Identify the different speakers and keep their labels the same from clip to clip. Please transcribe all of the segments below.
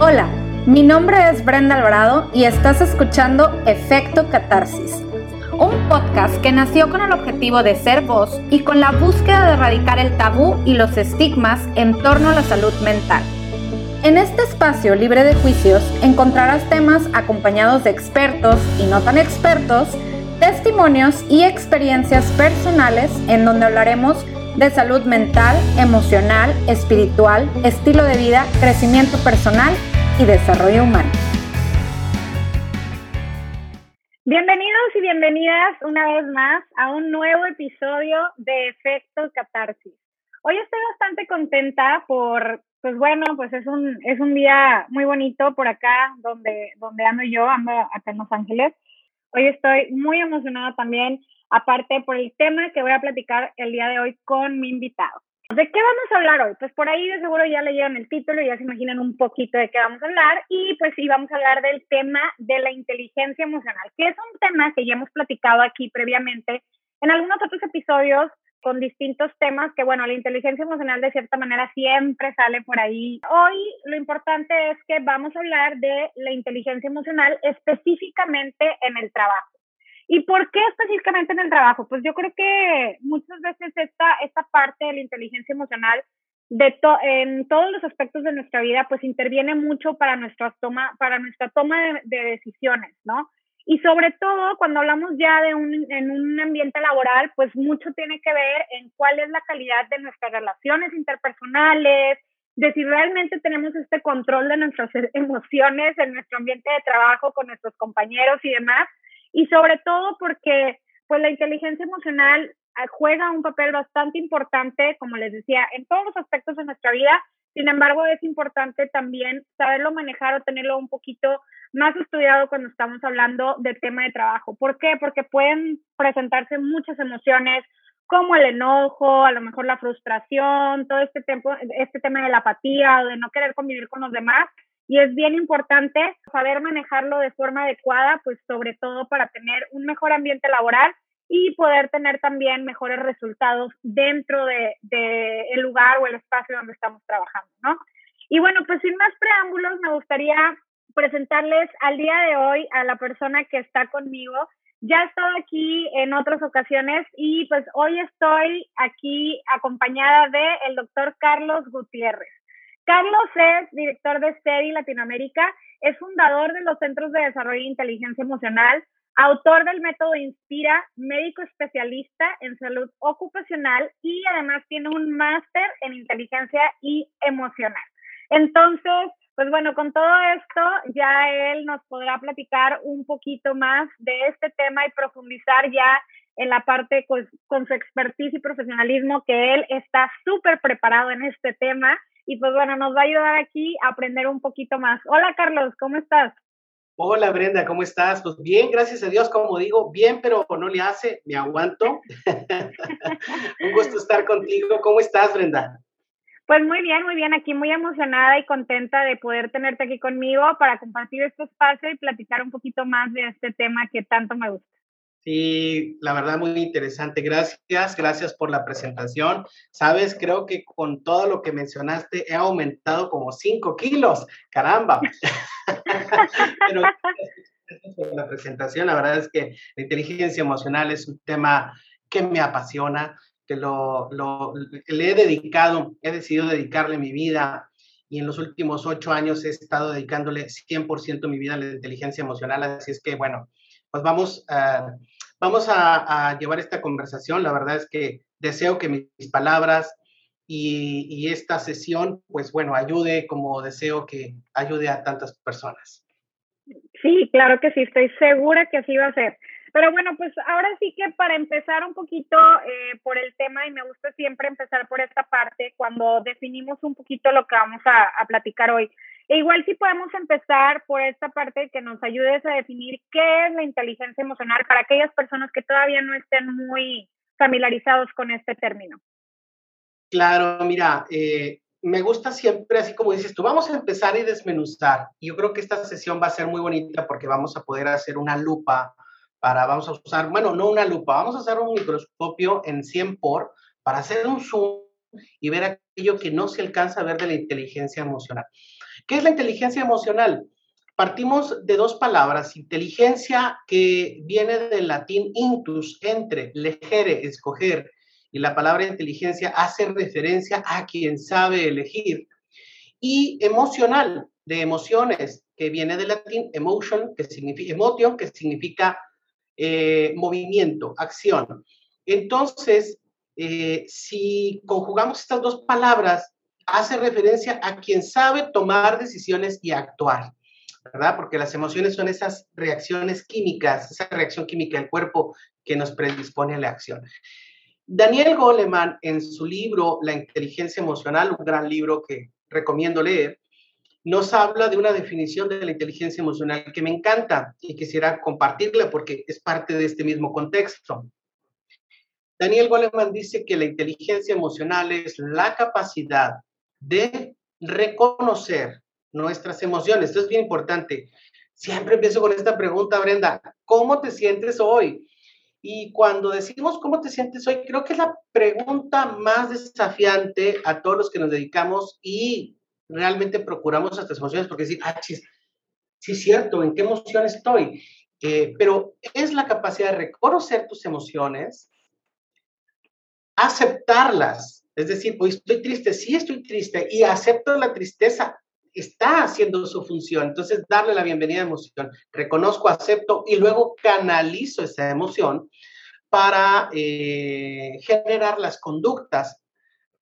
Speaker 1: Hola, mi nombre es Brenda Alvarado y estás escuchando Efecto Catarsis, un podcast que nació con el objetivo de ser voz y con la búsqueda de erradicar el tabú y los estigmas en torno a la salud mental. En este espacio libre de juicios encontrarás temas acompañados de expertos y no tan expertos, testimonios y experiencias personales en donde hablaremos de salud mental, emocional, espiritual, estilo de vida, crecimiento personal y desarrollo humano. Bienvenidos y bienvenidas una vez más a un nuevo episodio de Efecto Catarsis. Hoy estoy bastante contenta por, pues bueno, pues es un, es un día muy bonito por acá donde, donde ando yo, ando acá en Los Ángeles. Hoy estoy muy emocionada también aparte por el tema que voy a platicar el día de hoy con mi invitado. ¿De qué vamos a hablar hoy? Pues por ahí de seguro ya leyeron el título y ya se imaginan un poquito de qué vamos a hablar. Y pues sí, vamos a hablar del tema de la inteligencia emocional, que es un tema que ya hemos platicado aquí previamente en algunos otros episodios con distintos temas que, bueno, la inteligencia emocional de cierta manera siempre sale por ahí. Hoy lo importante es que vamos a hablar de la inteligencia emocional específicamente en el trabajo. ¿Y por qué específicamente en el trabajo? Pues yo creo que muchas veces esta, esta parte de la inteligencia emocional de en todos los aspectos de nuestra vida, pues interviene mucho para nuestra toma, para nuestra toma de, decisiones, ¿no? Y sobre todo cuando hablamos ya de un, en un ambiente laboral, pues mucho tiene que ver en cuál es la calidad de nuestras relaciones interpersonales, de si realmente tenemos este control de nuestras emociones en nuestro ambiente de trabajo con nuestros compañeros y demás y sobre todo porque pues la inteligencia emocional ah, juega un papel bastante importante, como les decía, en todos los aspectos de nuestra vida. Sin embargo, es importante también saberlo manejar o tenerlo un poquito más estudiado cuando estamos hablando del tema de trabajo. ¿Por qué? Porque pueden presentarse muchas emociones como el enojo, a lo mejor la frustración, todo este, tiempo, este tema de la apatía o de no querer convivir con los demás y es bien importante saber manejarlo de forma adecuada, pues sobre todo para tener un mejor ambiente laboral y poder tener también mejores resultados dentro de, el lugar o el espacio donde estamos trabajando, ¿no? Y bueno, pues sin más preámbulos, me gustaría presentarles al día de hoy a la persona que está conmigo. Ya he estado aquí en otras ocasiones y pues hoy estoy aquí acompañada de el doctor Carlos Gutiérrez. Carlos es director de SEDI Latinoamérica, es fundador de los Centros de Desarrollo e Inteligencia Emocional, autor del método Inspira, médico especialista en salud ocupacional y además tiene un máster en inteligencia y emocional. Entonces, pues bueno, con todo esto ya él nos podrá platicar un poquito más de este tema y profundizar ya en la parte con, con su expertise y profesionalismo que él está súper preparado en este tema y pues bueno, nos va a ayudar aquí a aprender un poquito más. Hola Carlos, ¿cómo estás?
Speaker 2: Hola Brenda, ¿cómo estás? Pues bien, gracias a Dios, como digo, bien, pero no le hace, me aguanto. un gusto estar contigo. ¿Cómo estás, Brenda?
Speaker 1: Pues muy bien, muy bien, aquí muy emocionada y contenta de poder tenerte aquí conmigo para compartir este espacio y platicar un poquito más de este tema que tanto me gusta.
Speaker 2: Sí, la verdad muy interesante. Gracias, gracias por la presentación. Sabes, creo que con todo lo que mencionaste he aumentado como 5 kilos. Caramba. Pero por la presentación. La verdad es que la inteligencia emocional es un tema que me apasiona, que lo, lo le he dedicado, he decidido dedicarle mi vida y en los últimos ocho años he estado dedicándole 100% mi vida a la inteligencia emocional. Así es que, bueno, pues vamos, vamos a, llevar esta conversación. La verdad es que deseo que mis palabras y, esta sesión, pues bueno, ayude como deseo que ayude a tantas personas.
Speaker 1: Sí, claro que sí, estoy segura que así va a ser. Pero bueno, pues ahora sí que para empezar un poquito eh, por el tema, y me gusta siempre empezar por esta parte, cuando definimos un poquito lo que vamos a platicar hoy. E igual si podemos empezar por esta parte que nos ayudes a definir qué es la inteligencia emocional para aquellas personas que todavía no estén muy familiarizados con este término.
Speaker 2: Claro, mira, eh, me gusta siempre, así como dices tú, vamos a empezar y desmenuzar. Yo creo que esta sesión va a ser muy bonita porque vamos a poder hacer una lupa para, vamos a usar, bueno, no una lupa, vamos a hacer un microscopio en 100 por para hacer un zoom y ver aquello que no se alcanza a ver de la inteligencia emocional. ¿Qué es la inteligencia emocional? Partimos de dos palabras, inteligencia que viene del latín intus, entre, legere, escoger, y la palabra inteligencia hace referencia a quien sabe elegir, y emocional, de emociones, que viene del latín emotion, que significa emotion, que significa eh, movimiento, acción. Entonces, eh, si conjugamos estas dos palabras, hace referencia a quien sabe tomar decisiones y actuar, ¿verdad? Porque las emociones son esas reacciones químicas, esa reacción química del cuerpo que nos predispone a la acción. Daniel Goleman, en su libro La inteligencia emocional, un gran libro que recomiendo leer, nos habla de una definición de la inteligencia emocional que me encanta y quisiera compartirla porque es parte de este mismo contexto. Daniel Goleman dice que la inteligencia emocional es la capacidad de reconocer nuestras emociones. Esto es bien importante. Siempre empiezo con esta pregunta, Brenda, ¿cómo te sientes hoy? Y cuando decimos cómo te sientes hoy, creo que es la pregunta más desafiante a todos los que nos dedicamos y realmente procuramos nuestras emociones porque decir, ah, sí, sí cierto, ¿en qué emoción estoy? Eh, pero es la capacidad de reconocer tus emociones, aceptarlas, es decir, hoy estoy triste, sí estoy triste y acepto la tristeza, está haciendo su función. Entonces, darle la bienvenida a la emoción, reconozco, acepto y luego canalizo esa emoción para eh, generar las conductas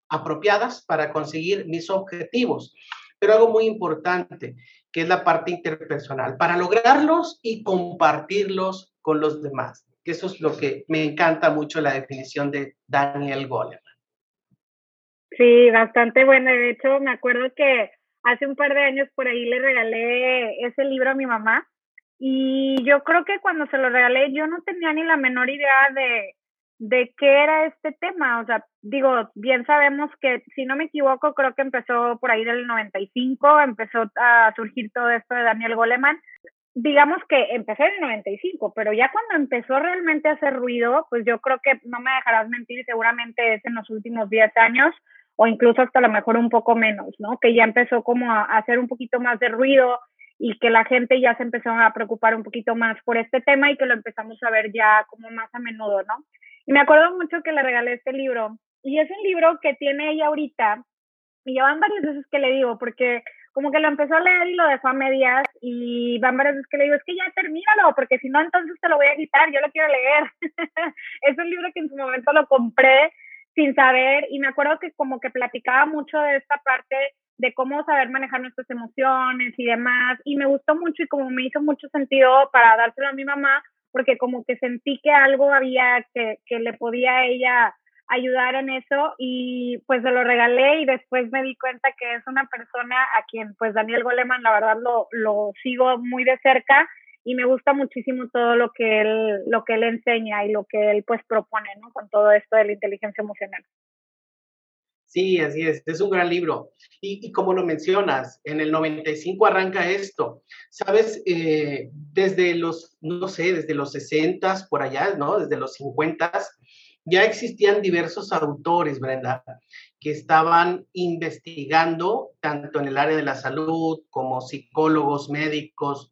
Speaker 2: apropiadas para conseguir mis objetivos. Pero algo muy importante, que es la parte interpersonal, para lograrlos y compartirlos con los demás. Que eso es lo que me encanta mucho la definición de Daniel Goleman.
Speaker 1: Sí, bastante bueno. De hecho, me acuerdo que hace un par de años por ahí le regalé ese libro a mi mamá y yo creo que cuando se lo regalé yo no tenía ni la menor idea de, de qué era este tema. O sea, digo, bien sabemos que, si no me equivoco, creo que empezó por ahí del 95, empezó a surgir todo esto de Daniel Goleman. Digamos que empezó en el 95, pero ya cuando empezó realmente a hacer ruido, pues yo creo que no me dejarás mentir, seguramente es en los últimos 10 años o incluso hasta a lo mejor un poco menos, ¿no? Que ya empezó como a hacer un poquito más de ruido y que la gente ya se empezó a preocupar un poquito más por este tema y que lo empezamos a ver ya como más a menudo, ¿no? Y me acuerdo mucho que le regalé este libro. Y es un libro que tiene ella ahorita. Y ya van varias veces que le digo, porque como que lo empezó a leer y lo dejó a medias. Y van varias veces que le digo, es que ya termínalo, porque si no, entonces te lo voy a quitar. Yo lo quiero leer. es un libro que en su momento lo compré sin saber. Y me acuerdo que como que platicaba mucho de esta parte de cómo saber manejar nuestras emociones y demás. Y me gustó mucho y como me hizo mucho sentido para dárselo a mi mamá, porque como que sentí que algo había que, que le podía a ella ayudar en eso y pues se lo regalé y después me di cuenta que es una persona a quien pues Daniel Goleman la verdad lo, lo sigo muy de cerca y me gusta muchísimo todo lo que él lo que él enseña y lo que él pues propone ¿no? con todo esto de la inteligencia emocional.
Speaker 2: Sí, así es, es un gran libro. Y, como lo mencionas, en el 95 arranca esto. Sabes, eh, desde los, no sé, desde los 60 por allá, ¿no? Desde los 50 ya existían diversos autores, Brenda, que estaban investigando tanto en el área de la salud como psicólogos, médicos,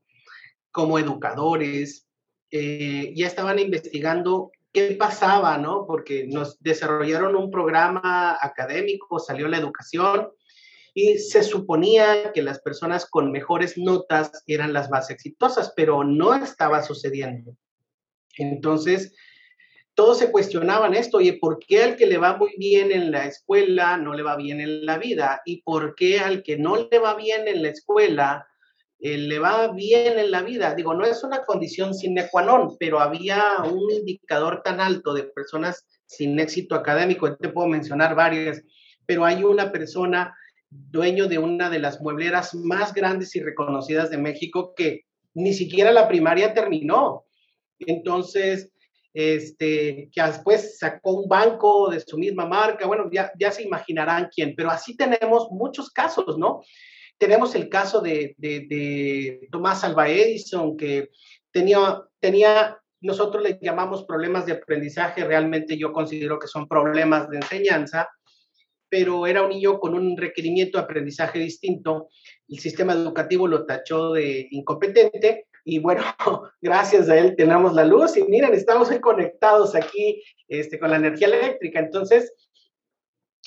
Speaker 2: como educadores, eh, ya estaban investigando qué pasaba, ¿no? Porque nos desarrollaron un programa académico, salió la educación y se suponía que las personas con mejores notas eran las más exitosas, pero no estaba sucediendo. Entonces, todos se cuestionaban esto, y ¿por qué al que le va muy bien en la escuela no le va bien en la vida? ¿Y por qué al que no le va bien en la escuela eh, le va bien en la vida. Digo, no es una condición sine qua non, pero había un indicador tan alto de personas sin éxito académico, te puedo mencionar varias, pero hay una persona dueño de una de las muebleras más grandes y reconocidas de México que ni siquiera la primaria terminó. Entonces, este, que después sacó un banco de su misma marca, bueno, ya, ya se imaginarán quién, pero así tenemos muchos casos, ¿no? Tenemos el caso de, de, Tomás Alva Edison, que tenía, tenía, nosotros le llamamos problemas de aprendizaje, realmente yo considero que son problemas de enseñanza, pero era un niño con un requerimiento de aprendizaje distinto. El sistema educativo lo tachó de incompetente y bueno, gracias a él tenemos la luz y miren, estamos hoy conectados aquí este, con la energía eléctrica. Entonces,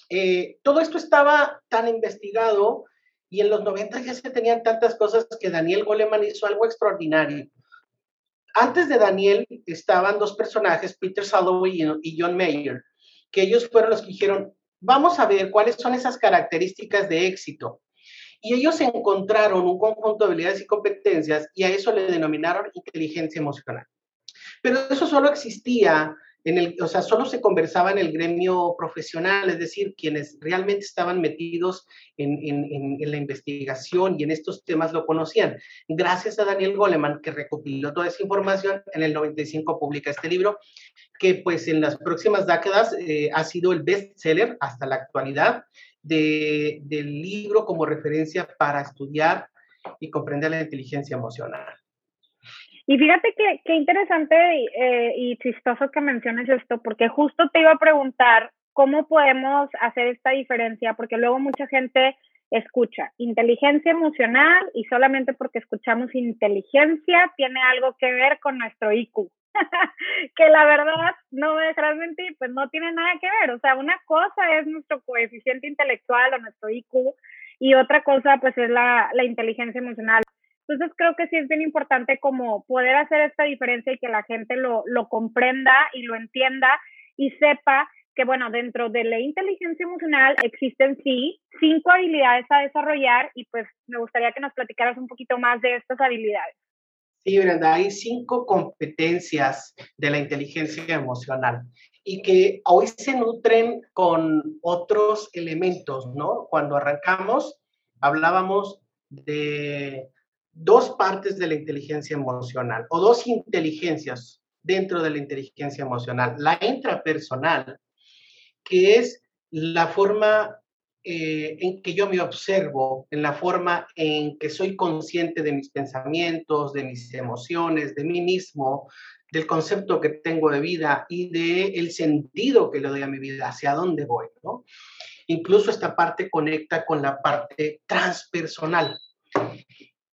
Speaker 2: eh, todo esto estaba tan investigado y en los 90 ya se tenían tantas cosas que Daniel Goleman hizo algo extraordinario. Antes de Daniel estaban dos personajes, Peter Salovey y John Mayer, que ellos fueron los que dijeron, vamos a ver cuáles son esas características de éxito. Y ellos encontraron un conjunto de habilidades y competencias y a eso le denominaron inteligencia emocional. Pero eso solo existía en el, o sea, solo se conversaba en el gremio profesional, es decir, quienes realmente estaban metidos en, en, la investigación y en estos temas lo conocían. Gracias a Daniel Goleman, que recopiló toda esa información, en el 95 publica este libro, que pues en las próximas décadas eh, ha sido el bestseller hasta la actualidad de, del libro como referencia para estudiar y comprender la inteligencia emocional.
Speaker 1: Y fíjate que, qué interesante eh, y chistoso que menciones esto, porque justo te iba a preguntar cómo podemos hacer esta diferencia, porque luego mucha gente escucha inteligencia emocional y solamente porque escuchamos inteligencia tiene algo que ver con nuestro IQ. que la verdad, no me dejarás mentir, pues no tiene nada que ver. O sea, una cosa es nuestro coeficiente intelectual o nuestro IQ y otra cosa pues es la, la inteligencia emocional. Entonces creo que sí es bien importante como poder hacer esta diferencia y que la gente lo, lo comprenda y lo entienda y sepa que, bueno, dentro de la inteligencia emocional existen sí cinco habilidades a desarrollar y pues me gustaría que nos platicaras un poquito más de estas habilidades.
Speaker 2: Sí, Brenda, hay cinco competencias de la inteligencia emocional y que hoy se nutren con otros elementos, ¿no? Cuando arrancamos, hablábamos de dos partes de la inteligencia emocional o dos inteligencias dentro de la inteligencia emocional. La intrapersonal, que es la forma eh, en que yo me observo, en la forma en que soy consciente de mis pensamientos, de mis emociones, de mí mismo, del concepto que tengo de vida y de el sentido que le doy a mi vida, hacia dónde voy, ¿no? Incluso esta parte conecta con la parte transpersonal.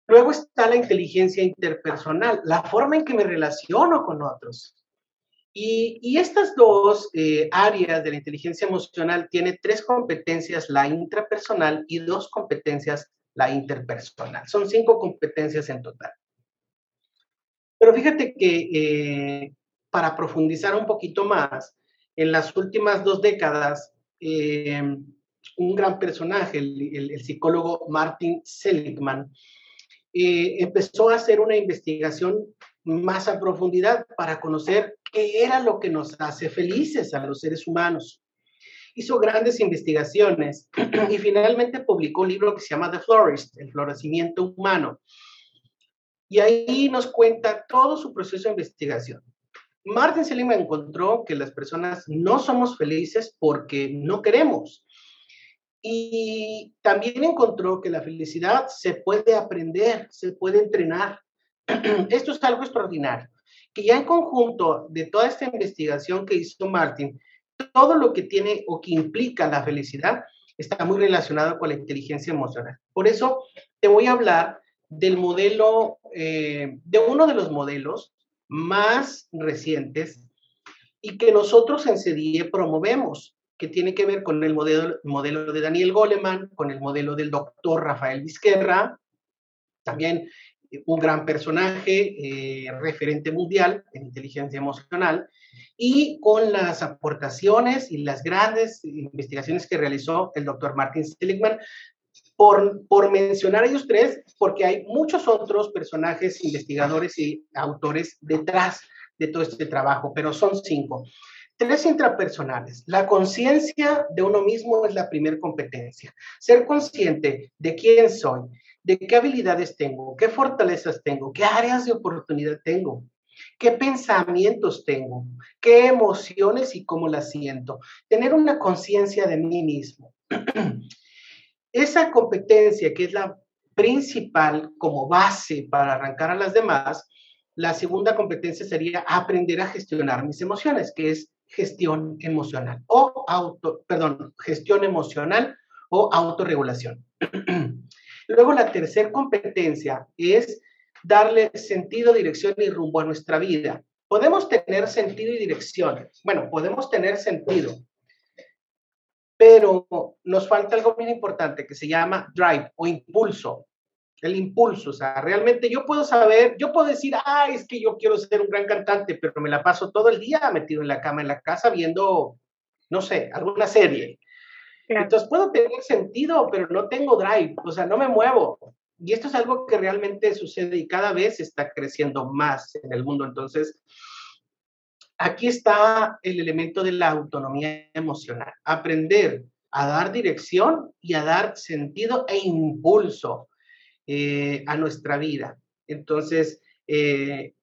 Speaker 2: Luego está la inteligencia interpersonal, la forma en que me relaciono con otros. Y, estas dos eh, áreas de la inteligencia emocional tienen tres competencias, la intrapersonal y dos competencias, la interpersonal. Son cinco competencias en total. Pero fíjate que eh, para profundizar un poquito más, en las últimas dos décadas, eh, un gran personaje, el, psicólogo Martin Seligman, empezó a hacer una investigación más a profundidad para conocer qué era lo que nos hace felices a los seres humanos. Hizo grandes investigaciones y finalmente publicó un libro que se llama The Florist, el florecimiento humano. Y ahí nos cuenta todo su proceso de investigación. Martin Seligman encontró que las personas no somos felices porque no queremos. Y también encontró que la felicidad se puede aprender, se puede entrenar. Esto es algo extraordinario, que ya en conjunto de toda esta investigación que hizo Martin, todo lo que tiene o que implica la felicidad está muy relacionado con la inteligencia emocional. Por eso te voy a hablar del modelo, eh, de uno de los modelos más recientes y que nosotros en CDIE promovemos, que tiene que ver con el modelo, modelo de Daniel Goleman, con el modelo del doctor Rafael Vizquerra, también un gran personaje, eh, referente mundial en inteligencia emocional, y con las aportaciones y las grandes investigaciones que realizó el doctor Martin Seligman, por, por mencionar a ellos tres, porque hay muchos otros personajes, investigadores y autores detrás de todo este trabajo, pero son cinco. Tres intrapersonales. La conciencia de uno mismo es la primera competencia. Ser consciente de quién soy, de qué habilidades tengo, qué fortalezas tengo, qué áreas de oportunidad tengo, qué pensamientos tengo, qué emociones y cómo las siento. Tener una conciencia de mí mismo. Esa competencia que es la principal como base para arrancar a las demás, la segunda competencia sería aprender a gestionar mis emociones, que es gestión emocional o auto, perdón, gestión emocional o autorregulación. Luego la tercera competencia es darle sentido, dirección y rumbo a nuestra vida. Podemos tener sentido y dirección. Bueno, podemos tener sentido, pero nos falta algo muy importante que se llama drive o impulso. El impulso, o sea, realmente yo puedo saber, yo puedo decir, ah, es que yo quiero ser un gran cantante, pero me la paso todo el día metido en la cama, en la casa, viendo, no sé, alguna serie. Entonces puedo tener sentido, pero no tengo drive, o sea, no me muevo. Y esto es algo que realmente sucede y cada vez está creciendo más en el mundo. Entonces, aquí está el elemento de la autonomía emocional. Aprender a dar dirección y a dar sentido e impulso eh, a nuestra vida. Entonces, eh,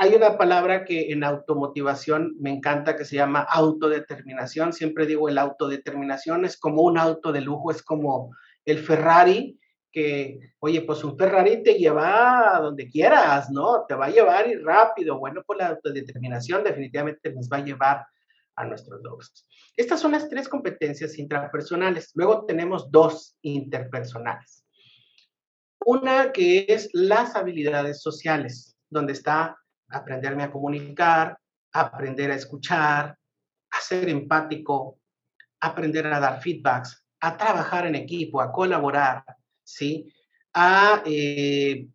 Speaker 2: hay una palabra que en automotivación me encanta que se llama autodeterminación. Siempre digo, el autodeterminación es como un auto de lujo, es como el Ferrari, que, oye, pues un Ferrari te lleva a donde quieras, ¿no? Te va a llevar y rápido. Bueno, pues la autodeterminación definitivamente nos va a llevar a nuestros logros. Estas son las tres competencias intrapersonales. Luego tenemos dos interpersonales. Una que es las habilidades sociales, donde está aprenderme a comunicar, aprender a escuchar, a ser empático, aprender a dar feedbacks, a trabajar en equipo, a colaborar, ¿sí? A, eh,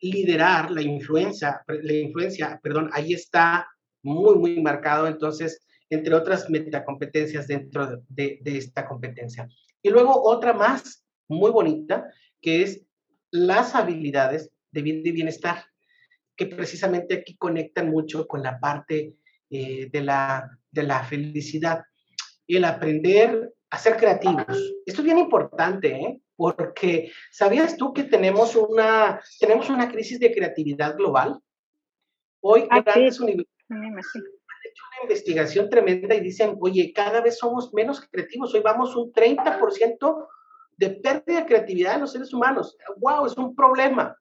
Speaker 2: liderar la influencia, la influencia, perdón, ahí está muy, muy marcado, entonces, entre otras metacompetencias dentro de, esta competencia. Y luego otra más muy bonita, que es las habilidades de bienestar, que precisamente aquí conectan mucho con la parte eh, de, la, de la felicidad. Y el aprender a ser creativos. Esto es bien importante, ¿eh? porque ¿sabías tú que tenemos una, tenemos una crisis de creatividad global? Hoy ah, grandes universidades han hecho una investigación tremenda y dicen, oye, cada vez somos menos creativos, hoy vamos un 30% de pérdida de creatividad en los seres humanos. ¡Wow! Es un problema.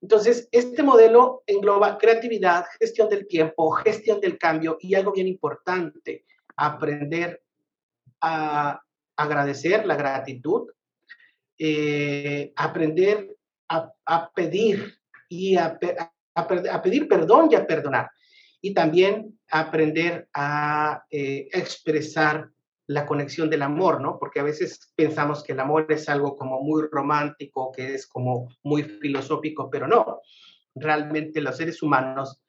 Speaker 2: Entonces, este modelo engloba creatividad, gestión del tiempo, gestión del cambio y algo bien importante, aprender a agradecer la gratitud, eh, aprender a, pedir y a, pedir perdón y a perdonar. Y también aprender a eh, expresar la conexión del amor, ¿no? Porque a veces pensamos que el amor es algo como muy romántico, que es como muy filosófico, pero no. Realmente los seres humanos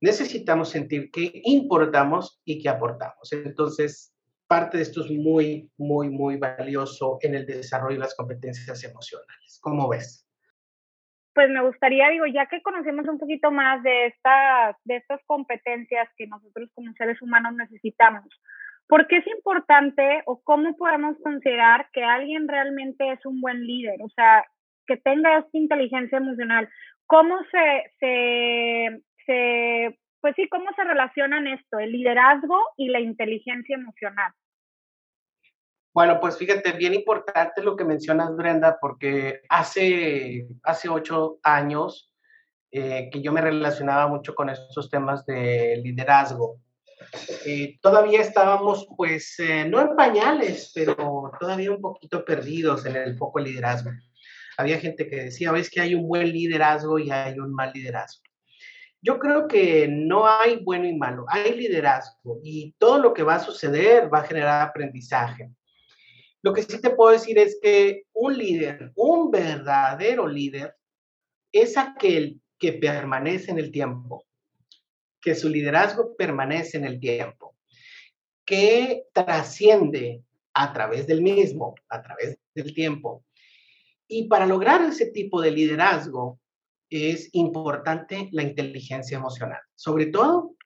Speaker 2: necesitamos sentir que importamos y que aportamos. Entonces, parte de esto es muy, muy, muy valioso en el desarrollo de las competencias emocionales. ¿Cómo ves?
Speaker 1: Pues me gustaría, digo, ya que conocemos un poquito más de, esta, de estas competencias que nosotros como seres humanos necesitamos, ¿Por qué es importante o cómo podemos considerar que alguien realmente es un buen líder? O sea, que tenga esta inteligencia emocional. ¿Cómo se, se, se, pues sí, cómo se relacionan esto, el liderazgo y la inteligencia emocional?
Speaker 2: Bueno, pues fíjate, bien importante lo que mencionas, Brenda, porque hace, hace ocho años eh, que yo me relacionaba mucho con estos temas de liderazgo. Eh, todavía estábamos, pues, eh, no en pañales, pero todavía un poquito perdidos en el foco de liderazgo. Había gente que decía, ves que hay un buen liderazgo y hay un mal liderazgo. Yo creo que no hay bueno y malo, hay liderazgo y todo lo que va a suceder va a generar aprendizaje. Lo que sí te puedo decir es que un líder, un verdadero líder, es aquel que permanece en el tiempo, que su liderazgo permanece en el tiempo, que trasciende a través del mismo, a través del tiempo. Y para lograr ese tipo de liderazgo es importante la inteligencia emocional, sobre todo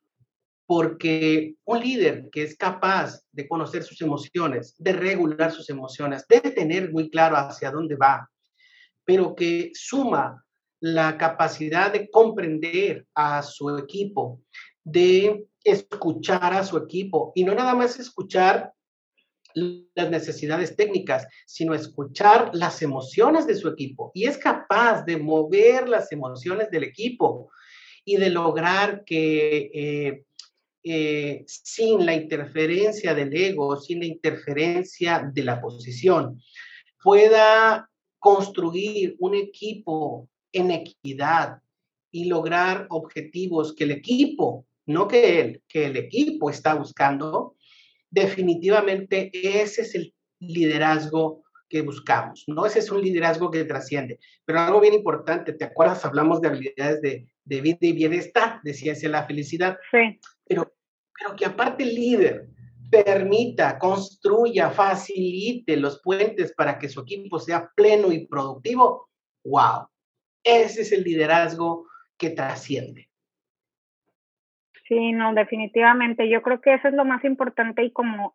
Speaker 2: porque un líder que es capaz de conocer sus emociones, de regular sus emociones, de tener muy claro hacia dónde va, pero que suma la capacidad de comprender a su equipo, de escuchar a su equipo. Y no nada más escuchar las necesidades técnicas, sino escuchar las emociones de su equipo. Y es capaz de mover las emociones del equipo y de lograr que eh, eh, sin la interferencia del ego, sin la interferencia de la posición, pueda construir un equipo en equidad y lograr objetivos que el equipo, no que él, que el equipo está buscando, definitivamente ese es el liderazgo que buscamos, ¿no? Ese es un liderazgo que trasciende. Pero algo bien importante, ¿te acuerdas? Hablamos de habilidades de, de vida y bienestar, de ciencia de la felicidad.
Speaker 1: Sí.
Speaker 2: Pero, pero que aparte el líder permita, construya, facilite los puentes para que su equipo sea pleno y productivo, wow, ese es el liderazgo que trasciende.
Speaker 1: Sí, no, definitivamente. Yo creo que eso es lo más importante y como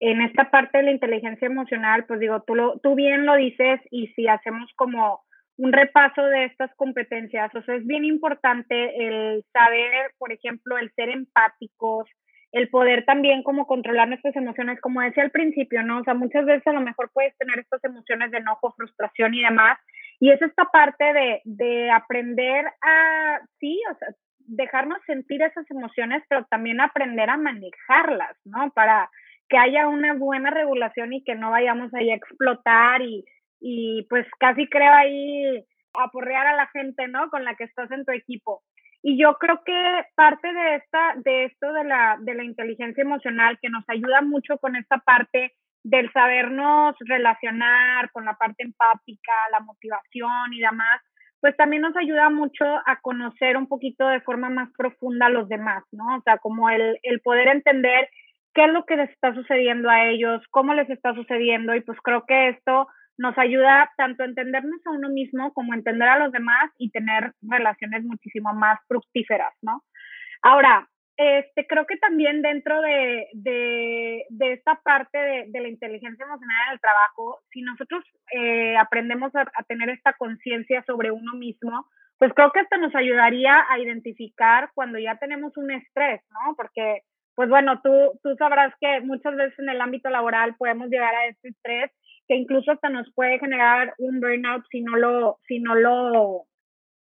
Speaker 1: en esta parte de la inteligencia emocional, pues digo, tú, lo, tú bien lo dices y si hacemos como un repaso de estas competencias, o sea, es bien importante el saber, por ejemplo, el ser empáticos, el poder también como controlar nuestras emociones, como decía al principio, ¿no? O sea, muchas veces a lo mejor puedes tener estas emociones de enojo, frustración y demás, y es esta parte de, de aprender a, sí, o sea, dejarnos sentir esas emociones, pero también aprender a manejarlas, ¿no? Para que haya una buena regulación y que no vayamos ahí a explotar y, y pues casi creo ahí aporrear a la gente, ¿no? Con la que estás en tu equipo. Y yo creo que parte de esta, de esto de la, de la inteligencia emocional que nos ayuda mucho con esta parte del sabernos relacionar con la parte empática, la motivación y demás, pues también nos ayuda mucho a conocer un poquito de forma más profunda a los demás, ¿no? O sea, como el, el poder entender qué es lo que les está sucediendo a ellos, cómo les está sucediendo, y pues creo que esto nos ayuda tanto a entendernos a uno mismo como a entender a los demás y tener relaciones muchísimo más fructíferas, ¿no? Ahora, este, creo que también dentro de, de, esta parte de, la inteligencia emocional en el trabajo, si nosotros eh, aprendemos a, a, tener esta conciencia sobre uno mismo, pues creo que esto nos ayudaría a identificar cuando ya tenemos un estrés, ¿no? Porque, pues bueno, tú, tú sabrás que muchas veces en el ámbito laboral podemos llegar a este estrés que incluso hasta nos puede generar un burnout si no lo, si no lo,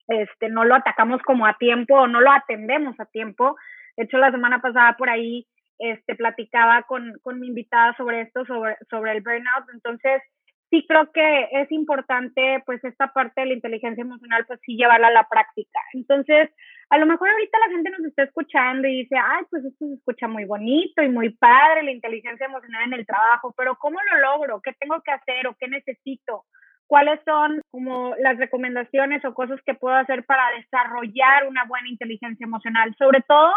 Speaker 1: este, no lo atacamos como a tiempo o no lo atendemos a tiempo. De hecho, la semana pasada por ahí este, platicaba con, con mi invitada sobre esto, sobre, sobre el burnout. Entonces, sí creo que es importante, pues, esta parte de la inteligencia emocional, pues sí llevarla a la práctica. Entonces, a lo mejor ahorita la gente nos está escuchando y dice, ay, pues esto se escucha muy bonito y muy padre, la inteligencia emocional en el trabajo, pero ¿cómo lo logro? ¿Qué tengo que hacer o qué necesito? ¿Cuáles son como las recomendaciones o cosas que puedo hacer para desarrollar una buena inteligencia emocional? Sobre todo,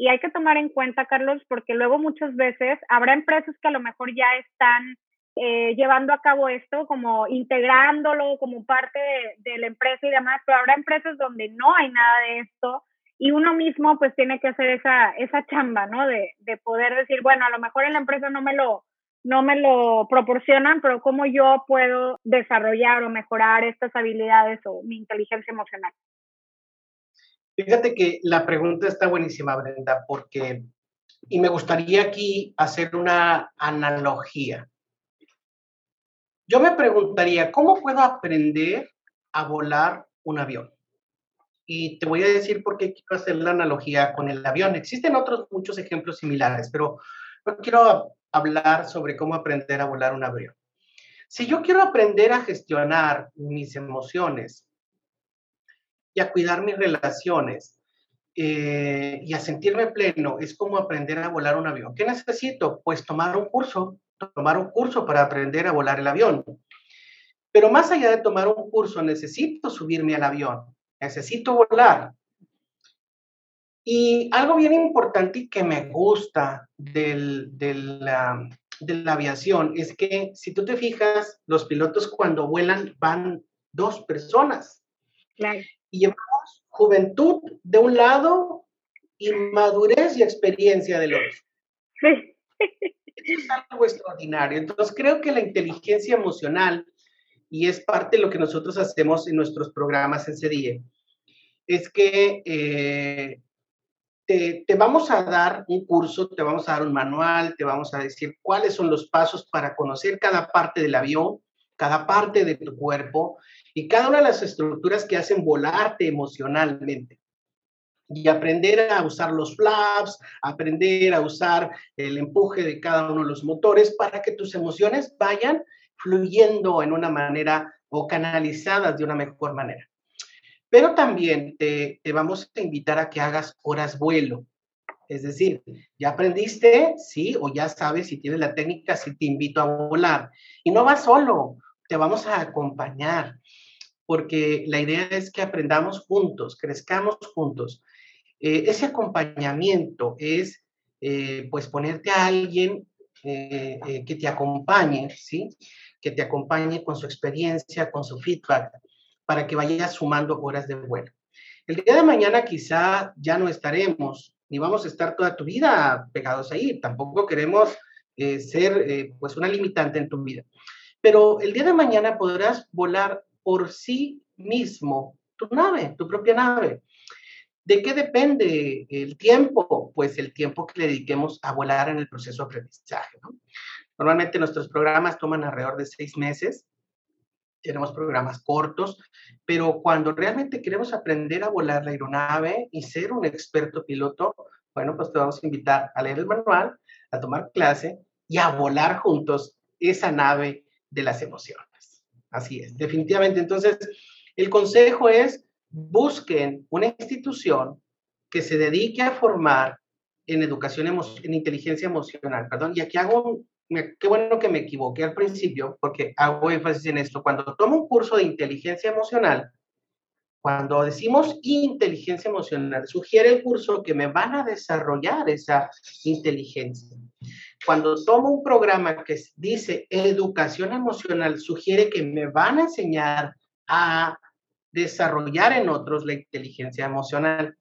Speaker 1: y hay que tomar en cuenta, Carlos, porque luego muchas veces habrá empresas que a lo mejor ya están eh, llevando a cabo esto, como integrándolo como parte de, de, la empresa y demás, pero habrá empresas donde no hay nada de esto y uno mismo pues tiene que hacer esa, esa chamba, ¿no? De, de poder decir, bueno, a lo mejor en la empresa no me lo, no me lo proporcionan, pero cómo yo puedo desarrollar o mejorar estas habilidades o mi inteligencia emocional.
Speaker 2: Fíjate que la pregunta está buenísima, Brenda, porque, y me gustaría aquí hacer una analogía. Yo me preguntaría, ¿cómo puedo aprender a volar un avión? Y te voy a decir por qué quiero hacer la analogía con el avión. Existen otros muchos ejemplos similares, pero quiero hablar sobre cómo aprender a volar un avión. Si yo quiero aprender a gestionar mis emociones y a cuidar mis relaciones eh, y a sentirme pleno, es como aprender a volar un avión. ¿Qué necesito? Pues tomar un curso tomar un curso para aprender a volar el avión. Pero más allá de tomar un curso, necesito subirme al avión, necesito volar. Y algo bien importante y que me gusta del, del, de la aviación es que si tú te fijas, los pilotos cuando vuelan van dos personas.
Speaker 1: Claro.
Speaker 2: Y llevamos juventud de un lado y madurez y experiencia del otro.
Speaker 1: Sí.
Speaker 2: es algo extraordinario. Entonces, creo que la inteligencia emocional, y es parte de lo que nosotros hacemos en nuestros programas en CDIE, es que eh, te, te, vamos a dar un curso, te vamos a dar un manual, te vamos a decir cuáles son los pasos para conocer cada parte del avión, cada parte de tu cuerpo y cada una de las estructuras que hacen volarte emocionalmente. y aprender a usar los flaps, aprender a usar el empuje de cada uno de los motores para que tus emociones vayan fluyendo en una manera o canalizadas de una mejor manera. Pero también te, vamos a invitar a que hagas horas vuelo. Es decir, ya aprendiste, sí, o ya sabes si tienes la técnica, si te invito a volar. Y no vas solo, te vamos a acompañar, porque la idea es que aprendamos juntos, crezcamos juntos. Eh, ese acompañamiento es, eh, pues, ponerte a alguien eh, que te acompañe, ¿sí? Que te acompañe con su experiencia, con su feedback, para que vayas sumando horas de vuelo. El día de mañana quizá ya no estaremos, ni vamos a estar toda tu vida pegados ahí. Tampoco queremos ser, pues, una limitante en tu vida. Pero el día de mañana podrás volar por sí mismo tu nave, tu propia nave. ¿De qué depende el tiempo? Pues el tiempo que le dediquemos a volar en el proceso de aprendizaje. Normalmente nuestros programas toman alrededor de seis meses. Tenemos programas cortos, pero cuando realmente queremos aprender a volar la aeronave y ser un experto piloto, bueno, pues te vamos a invitar a leer el manual, a tomar clase y a volar juntos esa nave de las emociones. Así es, definitivamente. Entonces, el consejo es busquen una institución que se dedique a formar en educación, en inteligencia emocional, perdón, y aquí hago, qué bueno que me equivoqué al principio, porque hago énfasis en esto, cuando tomo un curso de inteligencia emocional, cuando decimos inteligencia emocional, sugiere el curso que me van a desarrollar esa inteligencia. Cuando tomo un programa que dice educación emocional, sugiere que me van a enseñar a desarrollar en otros la inteligencia emocional.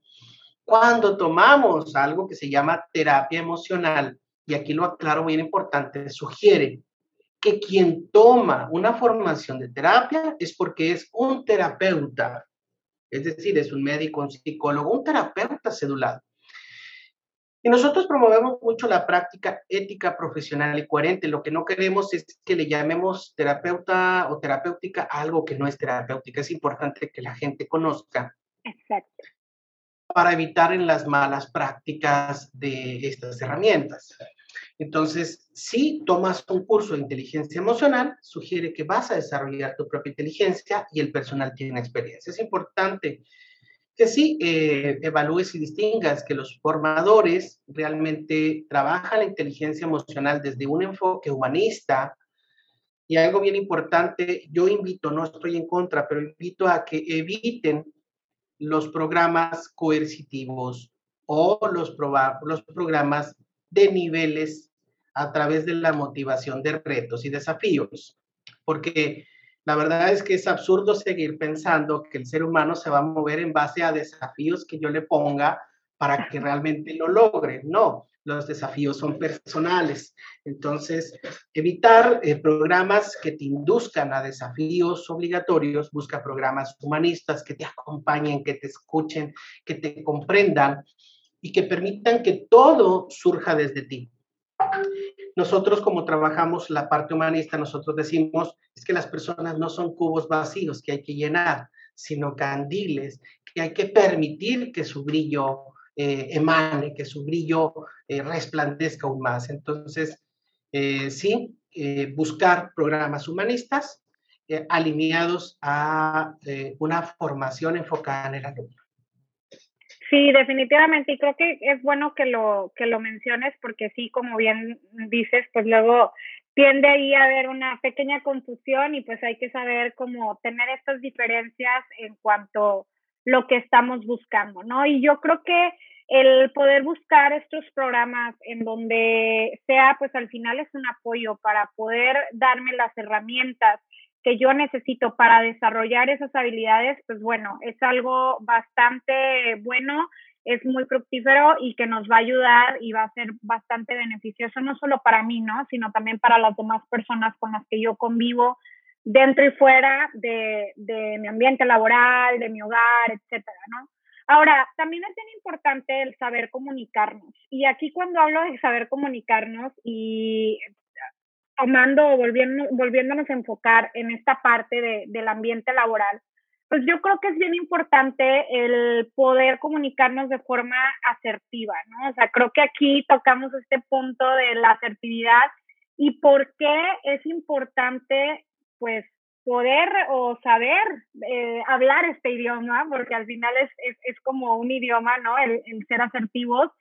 Speaker 2: Cuando tomamos algo que se llama terapia emocional, y aquí lo aclaro bien importante, sugiere que quien toma una formación de terapia es porque es un terapeuta, es decir, es un médico, un psicólogo, un terapeuta cedular. Y nosotros promovemos mucho la práctica ética profesional y coherente. Lo que no queremos es que le llamemos terapeuta o terapéutica a algo que no es terapéutica. Es importante que la gente conozca. Exacto. Para evitar en las malas prácticas de estas herramientas. Entonces, si tomas un curso de inteligencia emocional, sugiere que vas a desarrollar tu propia inteligencia y el personal tiene experiencia. Es importante que sí eh, evalúes y distingas que los formadores realmente trabajan la inteligencia emocional desde un enfoque humanista. Y algo bien importante, yo invito, no estoy en contra, pero invito a que eviten los programas coercitivos o los, los programas de niveles a través de la motivación de retos y desafíos, porque la verdad es que es absurdo seguir pensando que el ser humano se va a mover en base a desafíos que yo le ponga para que realmente lo logre. No, los desafíos son personales. Entonces, evitar eh, programas que te induzcan a desafíos obligatorios, busca programas humanistas que te acompañen, que te escuchen, que te comprendan y que permitan que todo surja desde ti. Nosotros como trabajamos la parte humanista, nosotros decimos es que las personas no son cubos vacíos que hay que llenar, sino candiles, que hay que permitir que su brillo eh, emane, que su brillo eh, resplandezca aún más. Entonces, eh, sí, buscar programas humanistas alineados a una formación enfocada en el alumno.
Speaker 1: Sí, definitivamente, y creo que es bueno que lo, que lo menciones porque sí, como bien dices, pues luego tiende ahí a haber una pequeña confusión y pues hay que saber cómo tener estas diferencias en cuanto lo que estamos buscando, ¿no? Y yo creo que el poder buscar estos programas en donde sea, pues al final es un apoyo para poder darme las herramientas que yo necesito para desarrollar esas habilidades, pues bueno, es algo bastante bueno, es muy fructífero y que nos va a ayudar y va a ser bastante beneficioso, no solo para mí, ¿no? Sino también para las demás personas con las que yo convivo dentro y fuera de, de mi ambiente laboral, de mi hogar, etcétera, ¿no? Ahora, también es bien importante el saber comunicarnos. Y aquí cuando hablo de saber comunicarnos y tomando o volviendo, volviéndonos a enfocar en esta parte de, del ambiente laboral, pues yo creo que es bien importante el poder comunicarnos de forma asertiva, ¿no? O sea, creo que aquí tocamos este punto de la asertividad y por qué es importante, pues, poder o saber eh, hablar este idioma, porque al final es, es, como un idioma, ¿no? El, ser asertivos.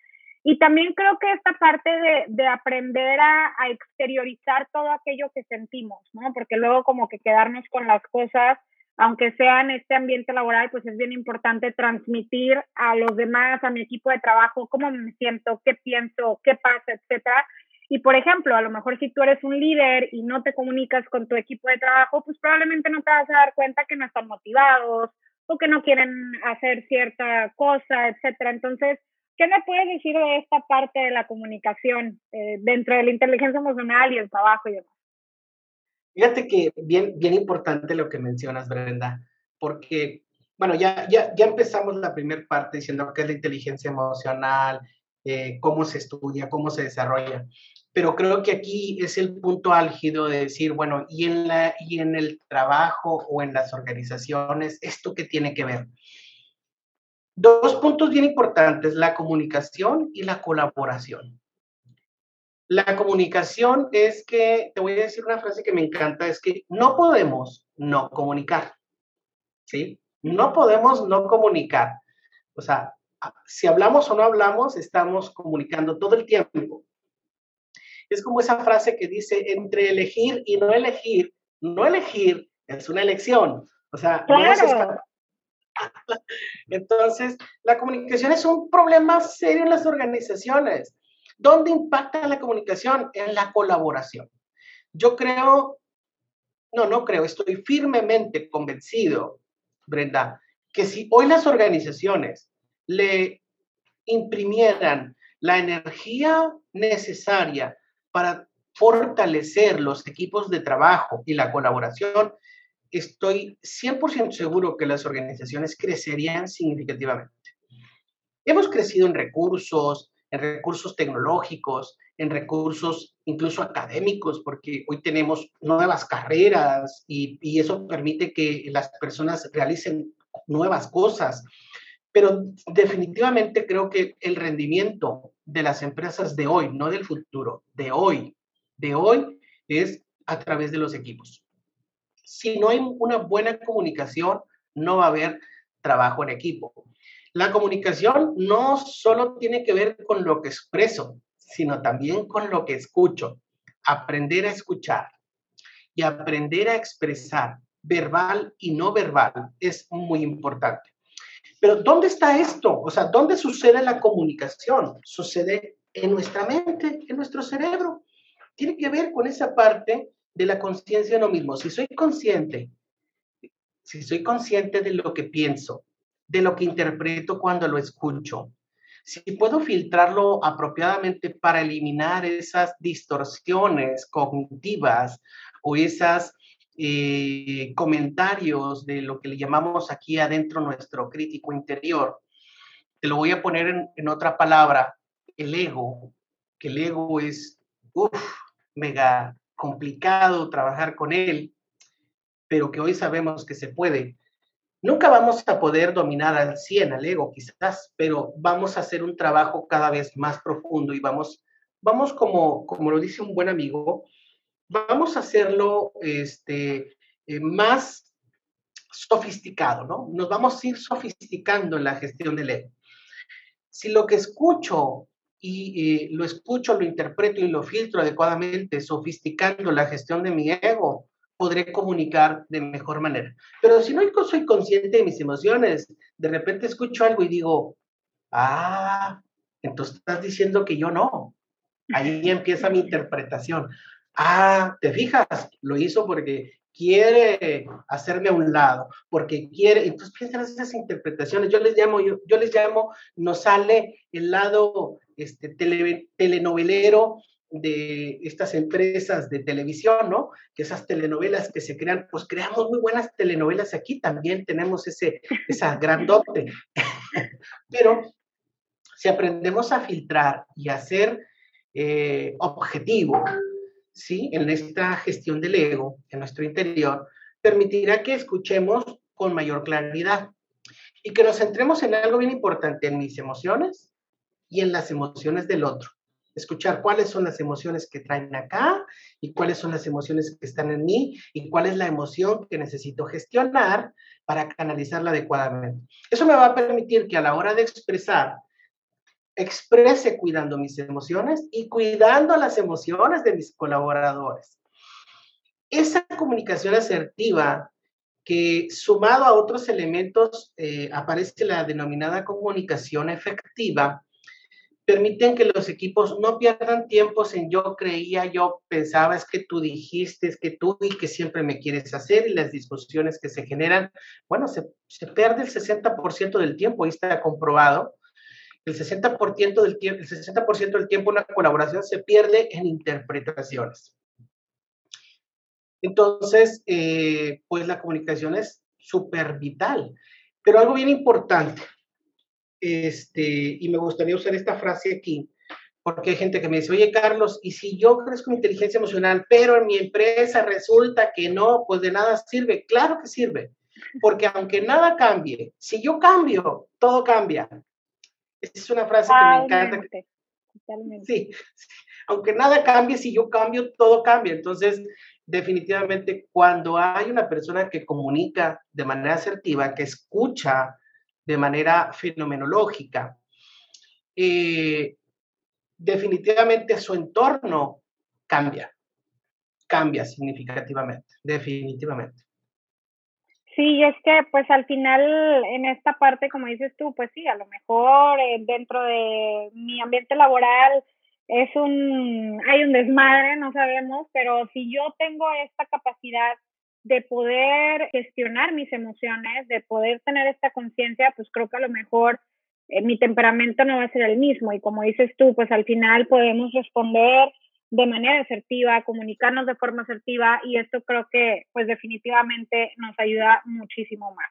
Speaker 1: Y también creo que esta parte de, de aprender a, a, exteriorizar todo aquello que sentimos, ¿no? Porque luego como que quedarnos con las cosas aunque sea en este ambiente laboral, pues es bien importante transmitir a los demás, a mi equipo de trabajo, cómo me siento, qué pienso, qué pasa, etcétera. Y por ejemplo, a lo mejor si tú eres un líder y no te comunicas con tu equipo de trabajo, pues probablemente no te vas a dar cuenta que no están motivados o que no quieren hacer cierta cosa, etcétera. Entonces, ¿qué me puedes decir de esta parte de la comunicación eh, dentro de la inteligencia emocional y el trabajo y demás?
Speaker 2: Fíjate que bien, bien importante lo que mencionas, Brenda, porque, bueno, ya, ya, ya empezamos la primera parte diciendo qué es la inteligencia emocional, eh, cómo se estudia, cómo se desarrolla, pero creo que aquí es el punto álgido de decir, bueno, y en, la, y en el trabajo o en las organizaciones, ¿esto qué tiene que ver? Dos puntos bien importantes, la comunicación y la colaboración. La comunicación es que, te voy a decir una frase que me encanta, es que no podemos no comunicar, ¿sí? No podemos no comunicar. O sea, si hablamos o no hablamos, estamos comunicando todo el tiempo. Es como esa frase que dice, entre elegir y no elegir, no elegir es una elección. O sea,
Speaker 1: claro.
Speaker 2: Entonces, la comunicación es un problema serio en las organizaciones. ¿Dónde impacta la comunicación? En la colaboración. Yo creo, no, no creo, estoy firmemente convencido, Brenda, que si hoy las organizaciones le imprimieran la energía necesaria para fortalecer los equipos de trabajo y la colaboración, estoy 100% seguro que las organizaciones crecerían significativamente. Hemos crecido en recursos, en recursos tecnológicos, en recursos incluso académicos, porque hoy tenemos nuevas carreras y, y, eso permite que las personas realicen nuevas cosas. Pero definitivamente creo que el rendimiento de las empresas de hoy, no del futuro, de hoy, de hoy es a través de los equipos. Si no hay una buena comunicación, no va a haber trabajo en equipo. La comunicación no solo tiene que ver con lo que expreso, sino también con lo que escucho. Aprender a escuchar y aprender a expresar verbal y no verbal es muy importante. Pero ¿dónde está esto? O sea, ¿dónde sucede la comunicación? Sucede en nuestra mente, en nuestro cerebro. Tiene que ver con esa parte de la conciencia de lo mismo. Si soy consciente, si soy consciente de lo que pienso, de lo que interpreto cuando lo escucho. Si puedo filtrarlo apropiadamente para eliminar esas distorsiones cognitivas o esos eh, comentarios de lo que le llamamos aquí adentro nuestro crítico interior, te lo voy a poner en, en otra palabra, el ego, que el ego es uf, mega complicado trabajar con él, pero que hoy sabemos que se puede Nunca vamos a poder dominar al 100 al ego quizás, pero vamos a hacer un trabajo cada vez más profundo y vamos, vamos como, como lo dice un buen amigo, vamos a hacerlo este, eh, más sofisticado, ¿no? Nos vamos a ir sofisticando en la gestión del ego. Si lo que escucho y eh, lo escucho, lo interpreto y lo filtro adecuadamente, sofisticando la gestión de mi ego, podré comunicar de mejor manera. Pero si no soy consciente de mis emociones, de repente escucho algo y digo, ah, entonces estás diciendo que yo no. Ahí empieza mi interpretación. Ah, te fijas, lo hizo porque quiere hacerme a un lado, porque quiere, entonces piensan esas interpretaciones, yo les llamo, yo, yo les llamo, nos sale el lado este, telenovelero de estas empresas de televisión, ¿no? Que esas telenovelas que se crean, pues creamos muy buenas telenovelas aquí, también tenemos ese, esa gran dote. Pero si aprendemos a filtrar y a ser eh, objetivo, ¿sí? En esta gestión del ego, en nuestro interior, permitirá que escuchemos con mayor claridad. Y que nos centremos en algo bien importante, en mis emociones y en las emociones del otro. Escuchar cuáles son las emociones que traen acá y cuáles son las emociones que están en mí y cuál es la emoción que necesito gestionar para canalizarla adecuadamente. Eso me va a permitir que a la hora de expresar, exprese cuidando mis emociones y cuidando las emociones de mis colaboradores. Esa comunicación asertiva que sumado a otros elementos eh, aparece la denominada comunicación efectiva, permiten que los equipos no pierdan tiempos en yo creía, yo pensaba, es que tú dijiste, es que tú y que siempre me quieres hacer y las discusiones que se generan, bueno, se, se pierde el 60% del tiempo, ahí está comprobado. El 60%, del el 60 del tiempo una colaboración se pierde en interpretaciones. Entonces, eh, pues la comunicación es súper vital. Pero algo bien importante, este, y me gustaría usar esta frase aquí, porque hay gente que me dice, oye Carlos, ¿y si yo crezco mi inteligencia emocional, pero en mi empresa resulta que no, pues de nada sirve? Claro que sirve, porque aunque nada cambie, si yo cambio, todo cambia. Esa es una frase que me encanta. Totalmente. Sí, aunque nada cambie, si yo cambio, todo cambia. Entonces, definitivamente, cuando hay una persona que comunica de manera asertiva, que escucha, de manera fenomenológica. Eh, definitivamente su entorno cambia, cambia significativamente, definitivamente.
Speaker 1: Sí, es que pues al final en esta parte, como dices tú, pues sí, a lo mejor eh, dentro de mi ambiente laboral es un, hay un desmadre, no sabemos, pero si yo tengo esta capacidad de poder gestionar mis emociones, de poder tener esta conciencia, pues creo que a lo mejor eh, mi temperamento no va a ser el mismo. Y como dices tú, pues al final podemos responder de manera asertiva, comunicarnos de forma asertiva y esto creo que pues definitivamente nos ayuda muchísimo más.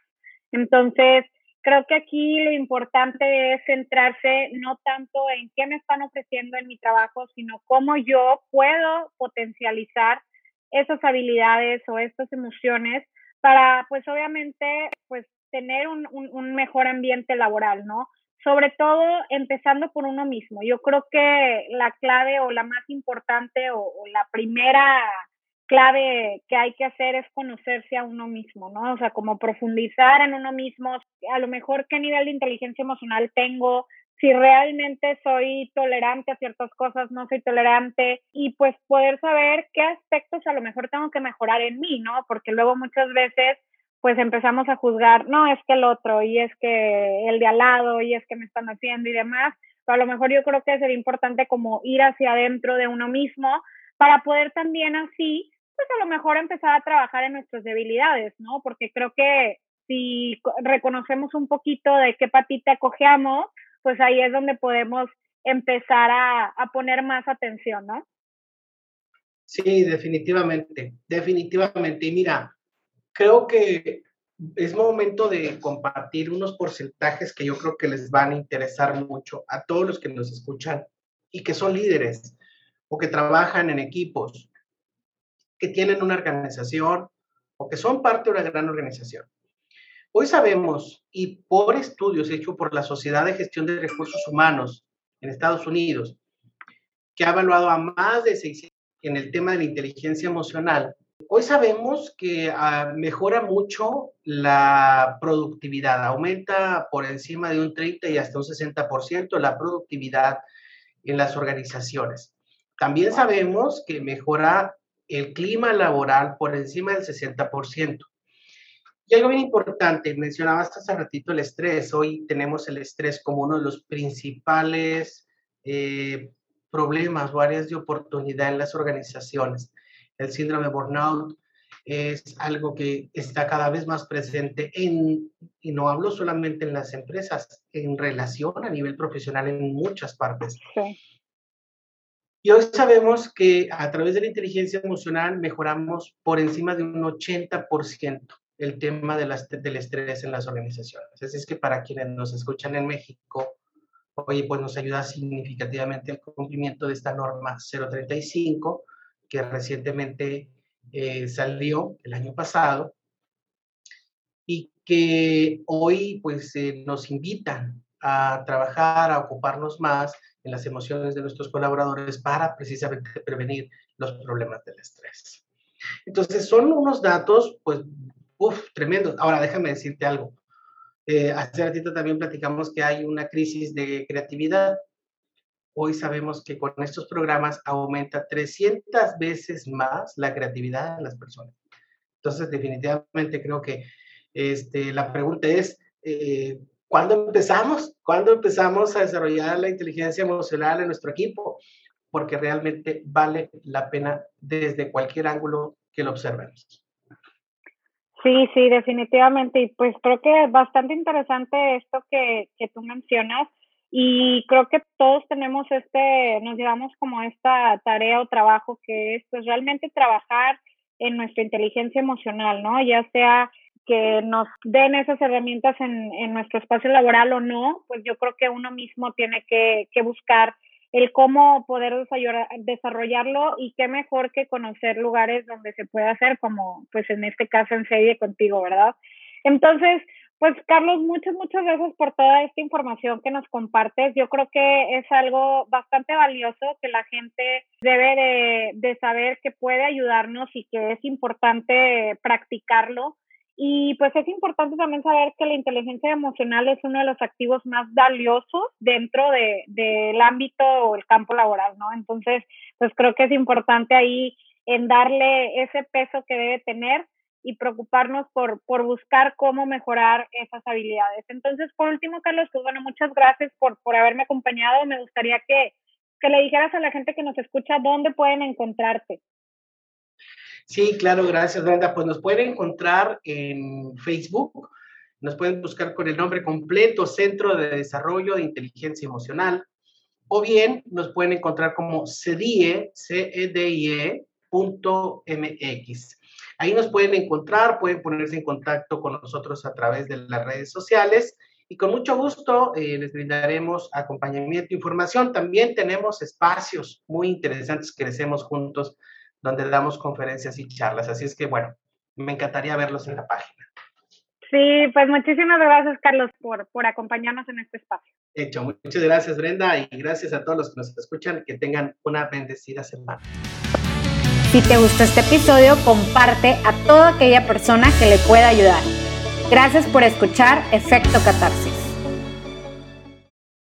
Speaker 1: Entonces, creo que aquí lo importante es centrarse no tanto en qué me están ofreciendo en mi trabajo, sino cómo yo puedo potencializar esas habilidades o estas emociones para, pues obviamente, pues tener un, un, mejor ambiente laboral, ¿no? Sobre todo empezando por uno mismo. Yo creo que la clave o la más importante o, la primera clave que hay que hacer es conocerse a uno mismo, ¿no? O sea, como profundizar en uno mismo, a lo mejor qué nivel de inteligencia emocional tengo, si realmente soy tolerante a ciertas cosas, no soy tolerante y pues poder saber qué aspectos a lo mejor tengo que mejorar en mí, ¿no? Porque luego muchas veces pues empezamos a juzgar, no, es que el otro y es que el de al lado y es que me están haciendo y demás, pero a lo mejor yo creo que sería importante como ir hacia adentro de uno mismo para poder también así, pues a lo mejor empezar a trabajar en nuestras debilidades, ¿no? Porque creo que si reconocemos un poquito de qué patita cojeamos, pues ahí es donde podemos empezar a, poner más atención, ¿no?
Speaker 2: Sí, definitivamente, definitivamente. Y mira, creo que es momento de compartir unos porcentajes que yo creo que les van a interesar mucho a todos los que nos escuchan y que son líderes o que trabajan en equipos, que tienen una organización o que son parte de una gran organización. Hoy sabemos, y por estudios hechos por la Sociedad de Gestión de Recursos Humanos en Estados Unidos, que ha evaluado a más de 600 en el tema de la inteligencia emocional, hoy sabemos que ah, mejora mucho la productividad, aumenta por encima de un 30 y hasta un 60% la productividad en las organizaciones. También sabemos que mejora el clima laboral por encima del 60%. Y algo bien importante, mencionabas hace ratito el estrés. Hoy tenemos el estrés como uno de los principales eh, problemas o áreas de oportunidad en las organizaciones. El síndrome burnout es algo que está cada vez más presente en, y no hablo solamente en las empresas, en relación a nivel profesional en muchas partes. Y hoy sabemos que a través de la inteligencia emocional mejoramos por encima de un 80% el tema de del estrés en las organizaciones. Así es que para quienes nos escuchan en México, oye, pues nos ayuda significativamente el cumplimiento de esta norma 035, que recientemente eh, salió el año pasado, y que hoy pues eh, nos invitan a trabajar, a ocuparnos más en las emociones de nuestros colaboradores para precisamente prevenir los problemas del estrés. Entonces, son unos datos, pues, uff, tremendos. Ahora, déjame decirte algo. Eh, hace ratito también platicamos que hay una crisis de creatividad. Hoy sabemos que con estos programas aumenta 300 veces más la creatividad de las personas. Entonces, definitivamente creo que este, la pregunta es, eh, ¿cuándo empezamos? ¿Cuándo empezamos a desarrollar la inteligencia emocional en nuestro equipo? Porque realmente vale la pena desde cualquier ángulo que lo observemos.
Speaker 1: Sí, sí, definitivamente. Y pues creo que es bastante interesante esto que, que tú mencionas. Y creo que todos tenemos este, nos llevamos como esta tarea o trabajo que es pues realmente trabajar en nuestra inteligencia emocional, ¿no? Ya sea que nos den esas herramientas en, en nuestro espacio laboral o no, pues yo creo que uno mismo tiene que, que buscar el cómo poder desarrollarlo y qué mejor que conocer lugares donde se puede hacer, como pues en este caso en serie contigo, ¿verdad? Entonces, pues Carlos, muchas, muchas gracias por toda esta información que nos compartes. Yo creo que es algo bastante valioso que la gente debe de, de saber que puede ayudarnos y que es importante practicarlo y pues es importante también saber que la inteligencia emocional es uno de los activos más valiosos dentro de, del ámbito o el campo laboral, ¿no? Entonces, pues creo que es importante ahí en darle ese peso que debe tener y preocuparnos por, por buscar cómo mejorar esas habilidades. Entonces, por último, Carlos, pues bueno, muchas gracias por, por haberme acompañado. Me gustaría que, que le dijeras a la gente que nos escucha dónde pueden encontrarte.
Speaker 2: Sí, claro, gracias Brenda. Pues nos pueden encontrar en Facebook, nos pueden buscar con el nombre completo Centro de Desarrollo de Inteligencia Emocional, o bien nos pueden encontrar como CEDIE, CEDIE.mx. Ahí nos pueden encontrar, pueden ponerse en contacto con nosotros a través de las redes sociales y con mucho gusto eh, les brindaremos acompañamiento e información. También tenemos espacios muy interesantes crecemos juntos donde damos conferencias y charlas. Así es que, bueno, me encantaría verlos en la página.
Speaker 1: Sí, pues muchísimas gracias, Carlos, por, por acompañarnos en este espacio.
Speaker 2: Hecho, muchas gracias, Brenda, y gracias a todos los que nos escuchan. Que tengan una bendecida semana.
Speaker 3: Si te gustó este episodio, comparte a toda aquella persona que le pueda ayudar. Gracias por escuchar Efecto Catarsis.